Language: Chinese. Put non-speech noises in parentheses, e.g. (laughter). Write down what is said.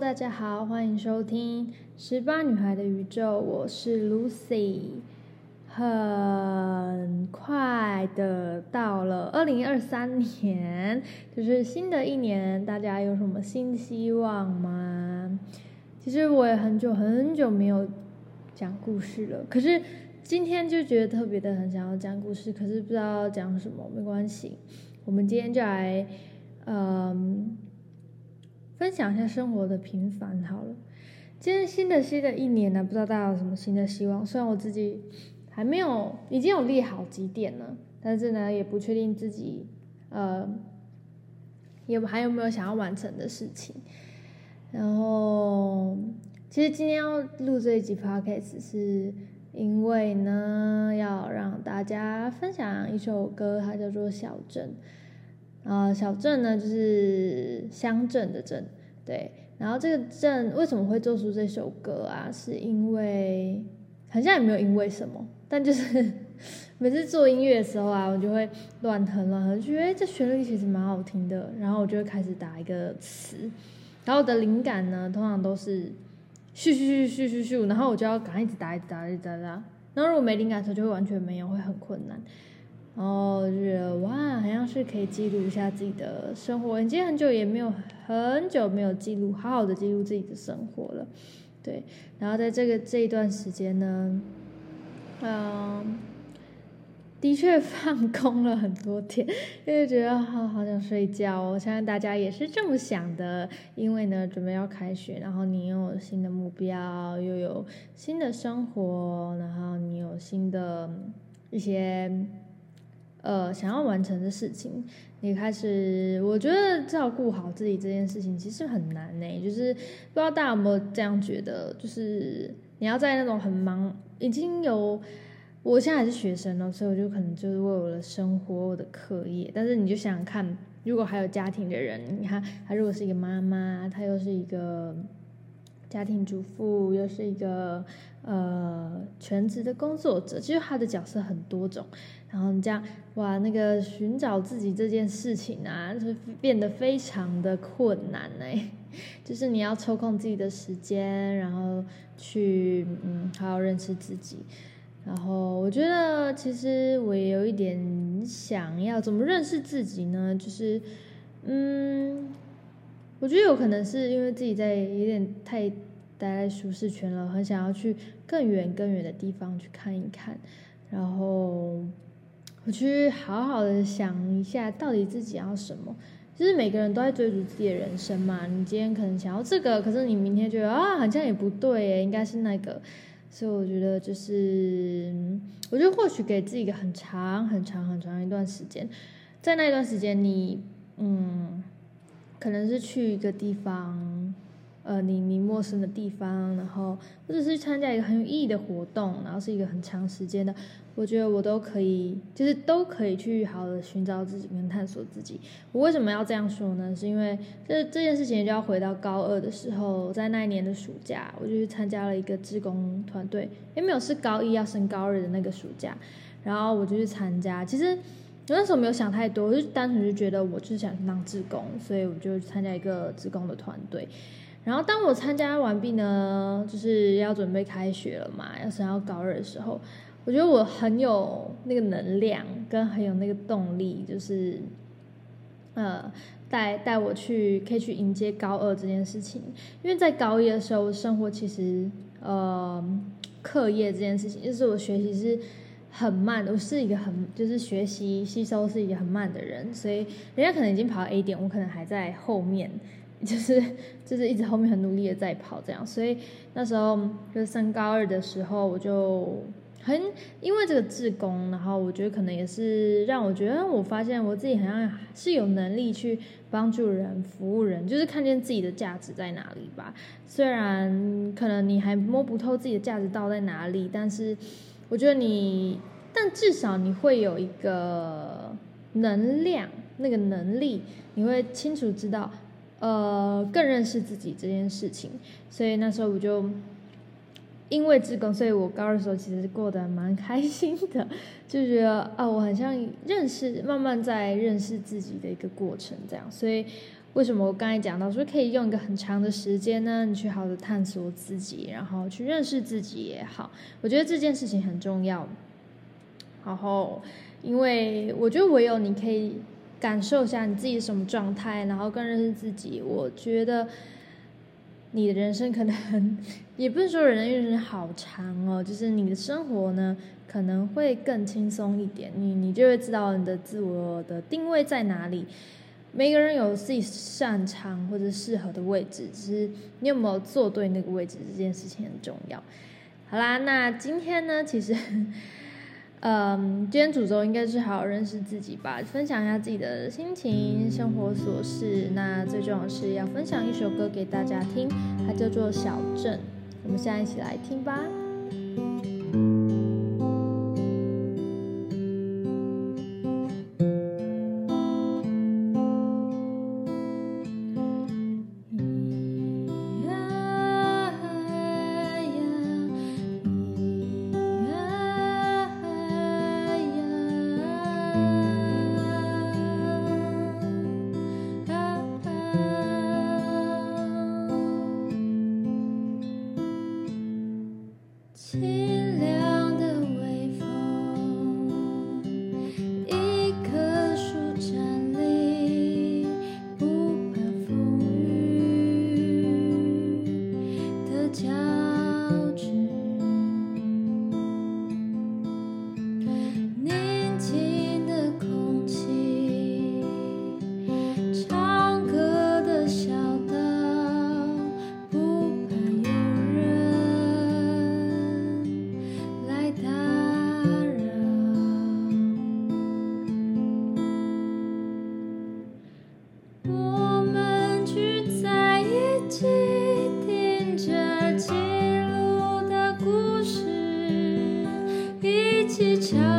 大家好，欢迎收听《十八女孩的宇宙》，我是 Lucy。很快的到了二零二三年，(laughs) 就是新的一年，大家有什么新希望吗？其实我也很久很久没有讲故事了，可是今天就觉得特别的很想要讲故事，可是不知道讲什么，没关系，我们今天就来，嗯。分享一下生活的平凡好了。今天新的新的一年呢，不知道大家有什么新的希望？虽然我自己还没有，已经有列好几点了，但是呢，也不确定自己呃，也还有没有想要完成的事情。然后，其实今天要录这一集 podcast 是因为呢，要让大家分享一首歌，它叫做《小镇》。啊、小镇呢，就是乡镇的镇，对。然后这个镇为什么会做出这首歌啊？是因为好像也没有因为什么，但就是 (laughs) 每次做音乐的时候啊，我就会乱哼乱哼，就觉得这旋律其实蛮好听的。然后我就会开始打一个词，然后我的灵感呢，通常都是咻咻咻咻咻咻，然后我就要赶快一直打一直打一直打，然后如果没灵感的时候，就会完全没有，会很困难。然后就觉得哇，好像是可以记录一下自己的生活。已经很久也没有很久没有记录，好好的记录自己的生活了。对，然后在这个这一段时间呢，嗯，的确放空了很多天，因为觉得好好想睡觉哦。我相信大家也是这么想的，因为呢，准备要开学，然后你又有新的目标，又有新的生活，然后你有新的一些。呃，想要完成的事情，你开始，我觉得照顾好自己这件事情其实很难呢。就是不知道大家有没有这样觉得，就是你要在那种很忙，已经有，我现在还是学生了，所以我就可能就是为我的生活、我的课业。但是你就想想看，如果还有家庭的人，你看他如果是一个妈妈，他又是一个家庭主妇，又是一个呃全职的工作者，其实他的角色很多种。然后你这样哇，那个寻找自己这件事情啊，就变得非常的困难呢。(laughs) 就是你要抽空自己的时间，然后去嗯，好好认识自己。然后我觉得，其实我也有一点想要怎么认识自己呢？就是嗯，我觉得有可能是因为自己在有点太待在舒适圈了，很想要去更远更远的地方去看一看，然后。我去好好的想一下，到底自己要什么？其实每个人都在追逐自己的人生嘛。你今天可能想要这个，可是你明天觉得啊，好像也不对耶，应该是那个。所以我觉得就是，我觉得或许给自己一个很长、很长、很长一段时间，在那一段时间，你嗯，可能是去一个地方。呃，你你陌生的地方，然后或者是参加一个很有意义的活动，然后是一个很长时间的，我觉得我都可以，就是都可以去好好的寻找自己跟探索自己。我为什么要这样说呢？是因为这这件事情就要回到高二的时候，在那一年的暑假，我就去参加了一个志工团队，也没有是高一要升高二的那个暑假，然后我就去参加。其实我那时候没有想太多，我就单纯就觉得我就是想当志工，所以我就参加一个志工的团队。然后当我参加完毕呢，就是要准备开学了嘛，要升到高二的时候，我觉得我很有那个能量，跟很有那个动力，就是，呃，带带我去可以去迎接高二这件事情。因为在高一的时候，我生活其实呃，课业这件事情，就是我学习是很慢，我是一个很就是学习吸收是一个很慢的人，所以人家可能已经跑到 A 点，我可能还在后面。(laughs) 就是就是一直后面很努力的在跑这样，所以那时候就是升高二的时候，我就很因为这个志工，然后我觉得可能也是让我觉得，我发现我自己好像是有能力去帮助人、服务人，就是看见自己的价值在哪里吧。虽然可能你还摸不透自己的价值到在哪里，但是我觉得你，但至少你会有一个能量，那个能力，你会清楚知道。呃，更认识自己这件事情，所以那时候我就因为志工，所以我高二的时候其实过得蛮开心的，就觉得啊，我很像认识，慢慢在认识自己的一个过程这样，所以为什么我刚才讲到说可以用一个很长的时间呢？你去好好的探索自己，然后去认识自己也好，我觉得这件事情很重要。然后，因为我觉得唯有你可以感受一下你自己什么状态，然后更认识自己，我觉得你的人生可能也不是说人人生好长哦，就是你的生活呢可能会更轻松一点，你你就会知道你的自我的定位在哪里。每个人有自己擅长或者适合的位置，只是你有没有做对那个位置，这件事情很重要。好啦，那今天呢，其实，(laughs) 嗯，今天主轴应该是好好认识自己吧，分享一下自己的心情、生活琐事。那最重要是要分享一首歌给大家听，它叫做《小镇》，我们现在一起来听吧。唱歌吧，